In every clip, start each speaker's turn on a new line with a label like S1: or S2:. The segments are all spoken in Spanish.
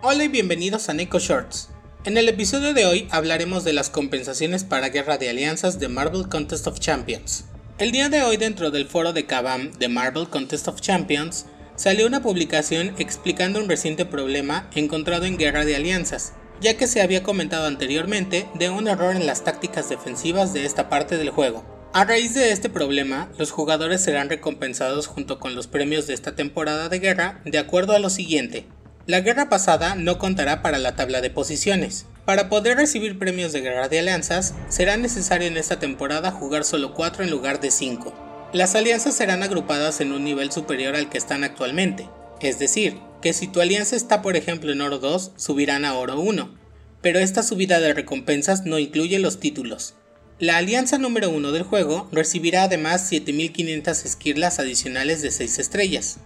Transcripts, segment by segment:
S1: Hola y bienvenidos a Neko Shorts. En el episodio de hoy hablaremos de las compensaciones para guerra de alianzas de Marvel Contest of Champions. El día de hoy dentro del foro de Kabam de Marvel Contest of Champions salió una publicación explicando un reciente problema encontrado en Guerra de Alianzas, ya que se había comentado anteriormente de un error en las tácticas defensivas de esta parte del juego. A raíz de este problema, los jugadores serán recompensados junto con los premios de esta temporada de guerra de acuerdo a lo siguiente. La guerra pasada no contará para la tabla de posiciones. Para poder recibir premios de guerra de alianzas, será necesario en esta temporada jugar solo 4 en lugar de 5. Las alianzas serán agrupadas en un nivel superior al que están actualmente, es decir, que si tu alianza está por ejemplo en oro 2, subirán a oro 1, pero esta subida de recompensas no incluye los títulos. La alianza número 1 del juego recibirá además 7500 esquirlas adicionales de 6 estrellas.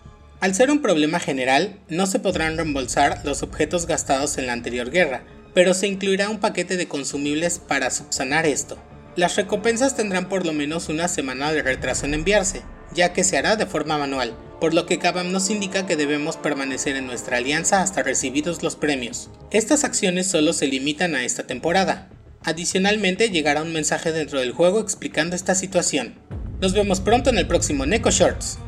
S1: Al ser un problema general, no se podrán reembolsar los objetos gastados en la anterior guerra, pero se incluirá un paquete de consumibles para subsanar esto. Las recompensas tendrán por lo menos una semana de retraso en enviarse, ya que se hará de forma manual, por lo que Kabam nos indica que debemos permanecer en nuestra alianza hasta recibidos los premios. Estas acciones solo se limitan a esta temporada, Adicionalmente llegará un mensaje dentro del juego explicando esta situación. Nos vemos pronto en el próximo Neko Shorts.